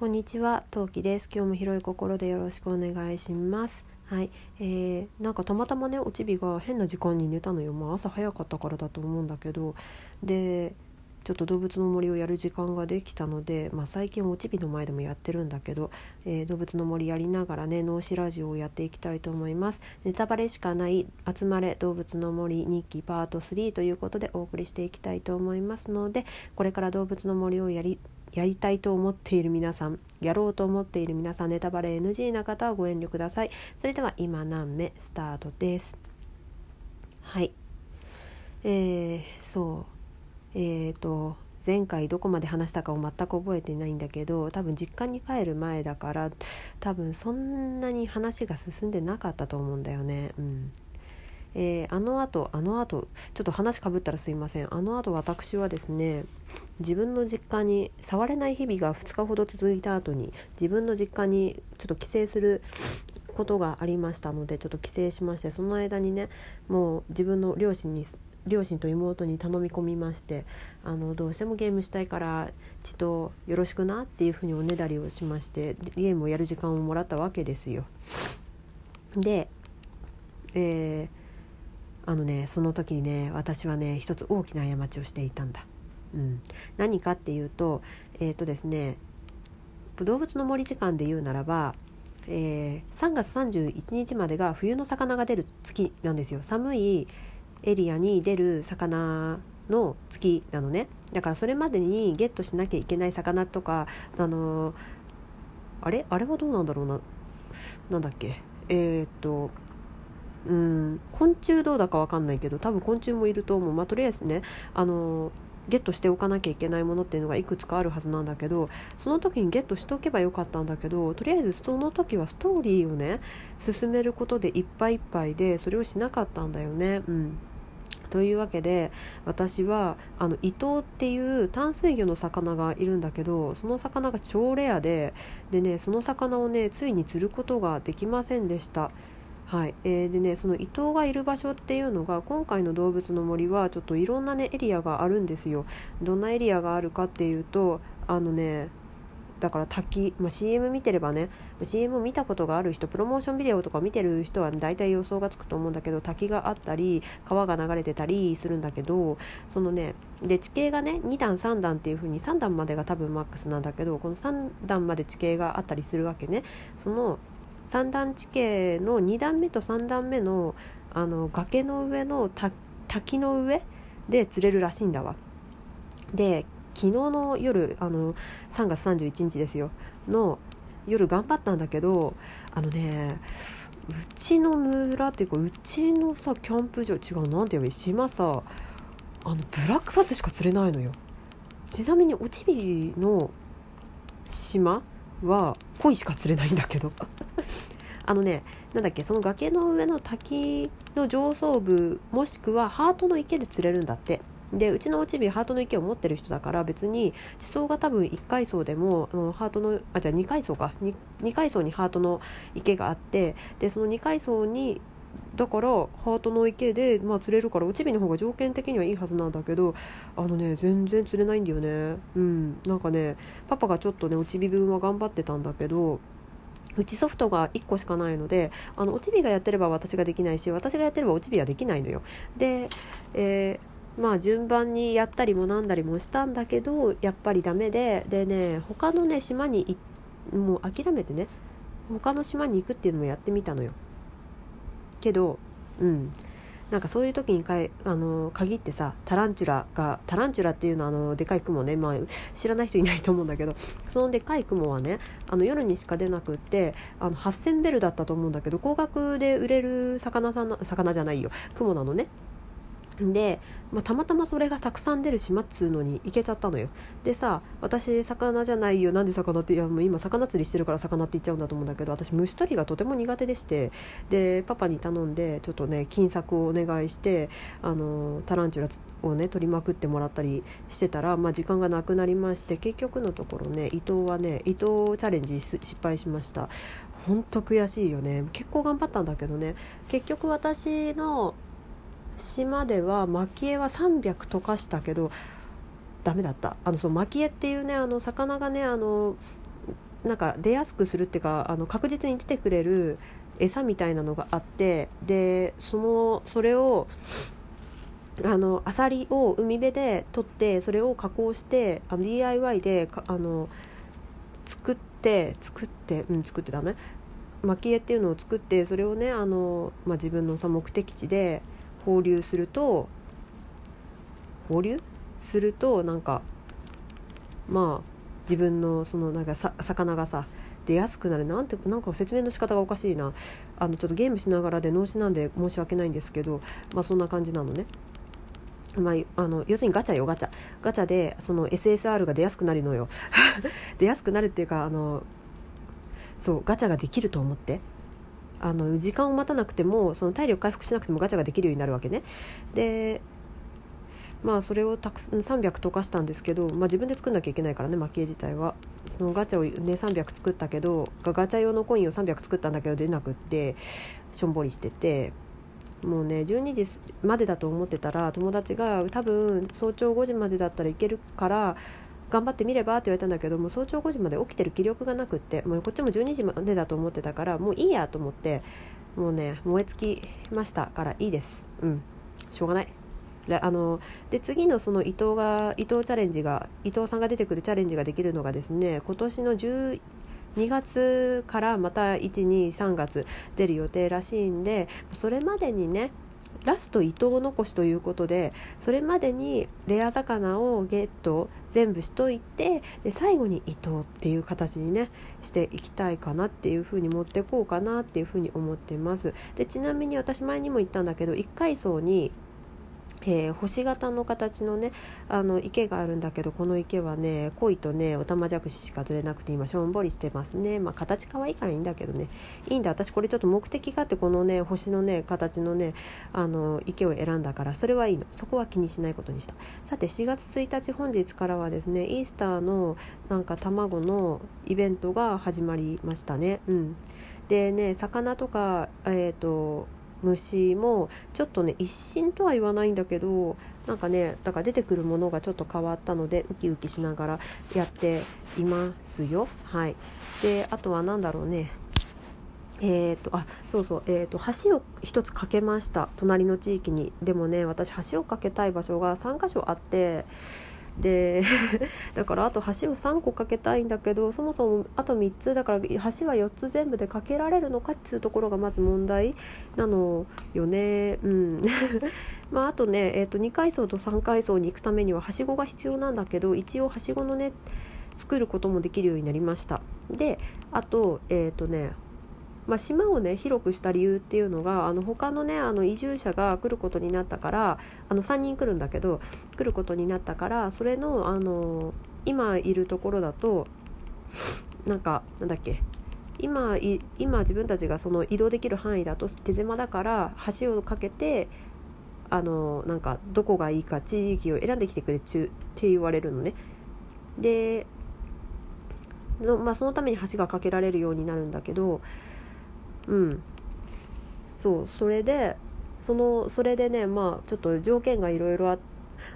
こんにちは、トウキです。今日も広い心でよろしくお願いします。はい、えー、なんかたまたまね、おちびが変な時間に寝たのよ。まあ朝早かったからだと思うんだけど、で、ちょっと動物の森をやる時間ができたので、まあ最近おちびの前でもやってるんだけど、えー、動物の森やりながらね、脳死ラジオをやっていきたいと思います。ネタバレしかない集まれ動物の森日記パート3ということでお送りしていきたいと思いますので、これから動物の森をやりやりたいと思っている皆さんやろうと思っている皆さんネタバレ NG な方はご遠慮ください。それでは今何目スタートです。はい。えー、そう。えーと前回どこまで話したかを全く覚えてないんだけど多分実家に帰る前だから多分そんなに話が進んでなかったと思うんだよね。うん。えー、あのあとあのあとちょっと話かぶったらすいませんあのあと私はですね自分の実家に触れない日々が2日ほど続いた後に自分の実家にちょっと帰省することがありましたのでちょっと帰省しましてその間にねもう自分の両親に両親と妹に頼み込みましてあのどうしてもゲームしたいからちとよろしくなっていうふうにおねだりをしましてゲームをやる時間をもらったわけですよ。で、えーあのねその時にね私はね一つ大きな過ちをしていたんだ。うん、何かっていうとえっ、ー、とですね動物の森時間で言うならば、えー、3月31日までが冬の魚が出る月なんですよ。寒いエリアに出る魚の月なのね。だからそれまでにゲットしなきゃいけない魚とかあのー、あれ？あれはどうなんだろうな。なんだっけ？えー、っとうん昆虫どうだか分かんないけど多分昆虫もいると思うまあとりあえずねあのゲットしておかなきゃいけないものっていうのがいくつかあるはずなんだけどその時にゲットしておけばよかったんだけどとりあえずその時はストーリーをね進めることでいっぱいいっぱいでそれをしなかったんだよね。うんというわけで私はあのイトウっていう淡水魚の魚がいるんだけどその魚が超レアででねその魚をねついに釣ることができませんでした。はい。えー、でねその伊藤がいる場所っていうのが今回の動物の森はちょっといろんなねエリアがあるんですよ。どんなエリアがあるかっていうとあのねだから滝、まあ、CM 見てればね CM 見たことがある人プロモーションビデオとか見てる人は大体予想がつくと思うんだけど滝があったり川が流れてたりするんだけどそのねで地形がね2段3段っていう風に3段までが多分マックスなんだけどこの3段まで地形があったりするわけね。その三段地形の2段目と3段目のあの崖の上の滝の上で釣れるらしいんだわ。で昨日の夜あの3月31日ですよの夜頑張ったんだけどあのねうちの村っていうかうちのさキャンプ場違う何て言えばいい島さあのブラックバスしか釣れないのよちなみにおちびの島は恋しか釣れないんだけど。あのねなんだっけその崖の上の滝の上層部もしくはハートの池で釣れるんだって。でうちのおちびハートの池を持ってる人だから別に地層が多分1階層でもあのハートのあじゃあ2階層か。2, 2階層にハートの池があってでその2階層にだからハートの池で、まあ、釣れるからおちびの方が条件的にはいいはずなんだけどあのね全然釣れないんだよね。うん。なんかねパパがちょっとねおちび分は頑張ってたんだけどうちソフトが1個しかないのであのおちびがやってれば私ができないし私がやってればおちびはできないのよ。で、えー、まあ順番にやったりもなんだりもしたんだけどやっぱりダメででね他のね島にもう諦めてね他の島に行くっていうのもやってみたのよ。けどうん。なんかそういう時にかいあの限ってさタランチュラがタランチュラっていうのはあのでかい雲ね、まあ、知らない人いないと思うんだけどそのでかい雲はねあの夜にしか出なくってあの8000ベルだったと思うんだけど高額で売れる魚さんな魚じゃないよ。雲なのね。で、まあ、たまたまそれがたくさん出る島っつうのに行けちゃったのよ。でさ私魚じゃないよ。なんで魚っていやもう今魚釣りしてるから魚って言っちゃうんだと思うんだけど私虫取りがとても苦手でしてでパパに頼んでちょっとね金策をお願いしてあのタランチュラをね取りまくってもらったりしてたら、まあ、時間がなくなりまして結局のところね伊藤はね伊藤チャレンジ失敗しました。本当悔しいよね。結構頑張ったんだけどね。結局私の島では蒔絵は300溶かしたけどダメだった。あのその蒔絵っていうねあの魚がねあのなんか出やすくするっていうかあの確実に出てくれる餌みたいなのがあってでそのそれをあのアサリを海辺で取ってそれを加工してあの DIY であの作って作ってうん作ってたね。蒔絵っていうのを作ってそれをねあの、まあ、自分のさ目的地で放流すると放流するとなんかまあ自分のそのなんか魚がさ出やすくなる。なんてなんか説明の仕方がおかしいな。あのちょっとゲームしながらで脳死なんで申し訳ないんですけどまあそんな感じなのね。まあ、あの要するにガチャよガチャ。ガチャでその SSR が出やすくなるのよ。出やすくなるっていうかあのそうガチャができると思って。あの時間を待たなくてもその体力回復しなくてもガチャができるようになるわけね。でまあそれをたくさん300溶かしたんですけど、まあ、自分で作んなきゃいけないからね蒔絵自体は。そのガチャをね300作ったけどガチャ用のコインを300作ったんだけど出なくってしょんぼりしてて。もうね12時までだと思ってたら友達が多分早朝5時までだったらいけるから頑張ってみればって言われたんだけども早朝5時まで起きてる気力がなくってもうこっちも12時までだと思ってたからもういいやと思ってもうね燃え尽きましたからいいです。うん。しょうがない。あので次のその伊藤が伊藤チャレンジが伊藤さんが出てくるチャレンジができるのがですね今年の12月からまた123月出る予定らしいんでそれまでにねラスト伊藤残しということでそれまでにレア魚をゲット全部しといてで最後に伊藤っていう形にねしていきたいかなっていうふうに持ってこうかなっていうふうに思ってます。でちなみに私前にも言ったんだけど1階層にえー、星型の形のねあの池があるんだけどこの池はね鯉とねオタマジャクシしか取れなくて今しょんぼりしてますね。まあ形可愛いからいいんだけどね。いいんだ。私これちょっと目的があってこのね星のね形のねあの池を選んだからそれはいいの。そこは気にしないことにした。さて4月1日本日からはですねイースターのなんか卵のイベントが始まりましたね。うん。でね魚とかえっ、ー、と虫もちょっとね一新とは言わないんだけどなんかねだから出てくるものがちょっと変わったのでウキウキしながらやっていますよ。はい、であとは何だろうね。えーと、あそうそう、えーと、橋を一つ架けました。隣の地域に。でもね私橋を架けたい場所が3箇所あってで だからあと橋を3個かけたいんだけどそもそもあと3つだから橋は4つ全部でかけられるのかっていうところがまず問題なのよね。うん。まああとね、えー、と2階層と3階層に行くためにははしごが必要なんだけど一応はしごのね作ることもできるようになりました。であとえっ、ー、とねまあ、島をね広くした理由っていうのがあの他のねあの移住者が来ることになったからあの3人来るんだけど来ることになったからそれのあの今いるところだとなんかなんだっけ今今自分たちがその移動できる範囲だと手狭だから橋を架けてあのなんかどこがいいか地域を選んできてくれって言われるのね。での、まあ、そのために橋が架けられるようになるんだけどうん。そうそれでそのそれでねまあちょっと条件がいろいろ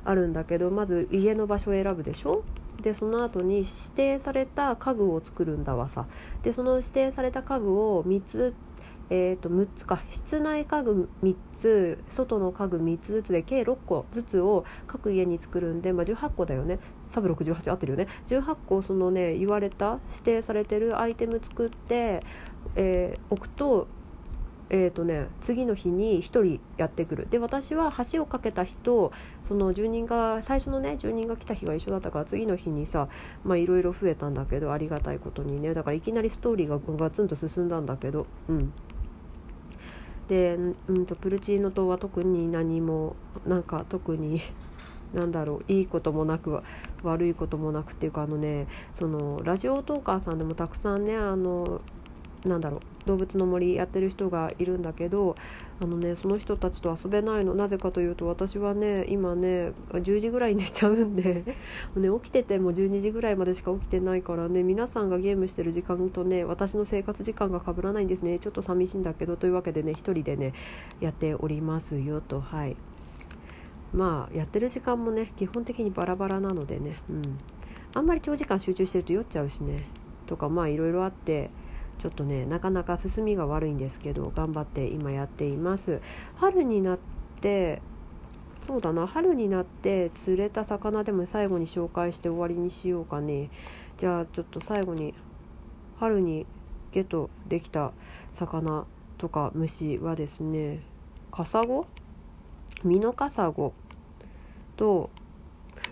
あるんだけどまず家の場所を選ぶでしょ？でその後に指定された家具を作るんだわさ。でその指定された家具を3つえー、と6つか室内家具3つ外の家具3つずつで計6個ずつを各家に作るんで、まあ、18個だよね。3618合ってるよね。18個そのね言われた指定されてるアイテム作ってえー、置くと,、えーとね、次の日に1人やってくる。で私は橋を架けた日とその住人が最初のね住人が来た日が一緒だったから次の日にさいろいろ増えたんだけどありがたいことにね。だからいきなりストーリーがガツンと進んだんだけどうん。で、うんと、プルチーノ島は特に何もなんか特に 何だろういいこともなく悪いこともなくっていうかあのねそのラジオトーカーさんでもたくさんねあのなんだろう動物の森やってる人がいるんだけどあのねその人たちと遊べないの。なぜかというと私はね今ね10時ぐらい寝ちゃうんで ね、起きてても12時ぐらいまでしか起きてないからね皆さんがゲームしてる時間とね私の生活時間が被らないんですね。ちょっと寂しいんだけどというわけでね1人でねやっておりますよと。はい。まあやってる時間もね基本的にバラバラなのでね。うん。あんまり長時間集中してると酔っちゃうしね。とかまあいろいろあってちょっとねなかなか進みが悪いんですけど頑張って今やっています。春になってそうだな春になって釣れた魚でも最後に紹介して終わりにしようかね。じゃあちょっと最後に春にゲットできた魚とか虫はですねカサゴ？ミノカサゴと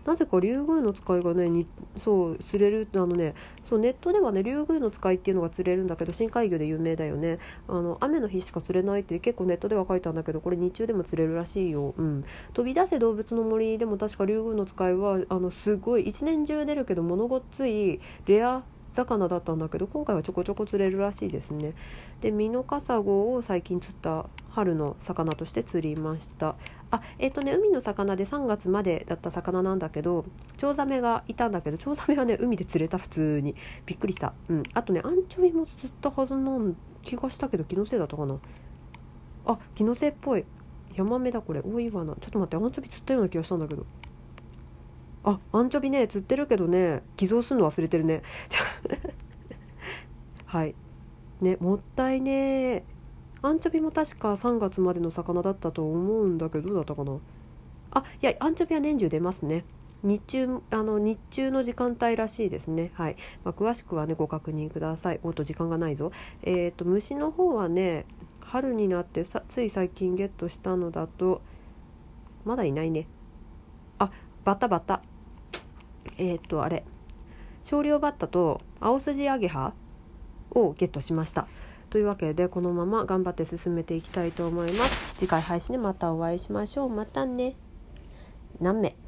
なぜかリュウグウノツカイがねにそう釣れるあのねそうネットではねリュウグウノツカイっていうのが釣れるんだけど深海魚で有名だよね。あの雨の日しか釣れないって結構ネットでは書いたんだけどこれ日中でも釣れるらしいよ、うん、飛び出せ動物の森でも確かリュウグウノツカイはあのすごい一年中出るけど物ごっついレア魚だったんだけど今回はちょこちょこ釣れるらしいですね。でミノカサゴを最近釣った春の魚として釣りました。あえっ、ー、とね海の魚で3月までだった魚なんだけどチョウザメがいたんだけどチョウザメはね海で釣れた普通に。びっくりした。うん。あとねアンチョビも釣ったはずなん気がしたけど気のせいだったかな。あ気のせいっぽい。ヤマメだこれ。多いわな。ちょっと待ってアンチョビ釣ったような気がしたんだけど。あアンチョビね釣ってるけどね偽造するの忘れてるね。はい。ねもったいねアンチョビも確か3月までの魚だったと思うんだけどどうだったかな？あいやアンチョビは年中出ますね。日中あの日中の時間帯らしいですね。はい、まあ、詳しくはねご確認ください。おっと時間がないぞ。えっ、ー、と虫の方はね春になってさつい最近ゲットしたのだとまだいないね。あバタバタ。えっ、ー、とあれ。少量バッタと青筋アゲハをゲットしました。というわけでこのまま頑張って進めていきたいと思います。次回配信でまたお会いしましょう。またね。何名？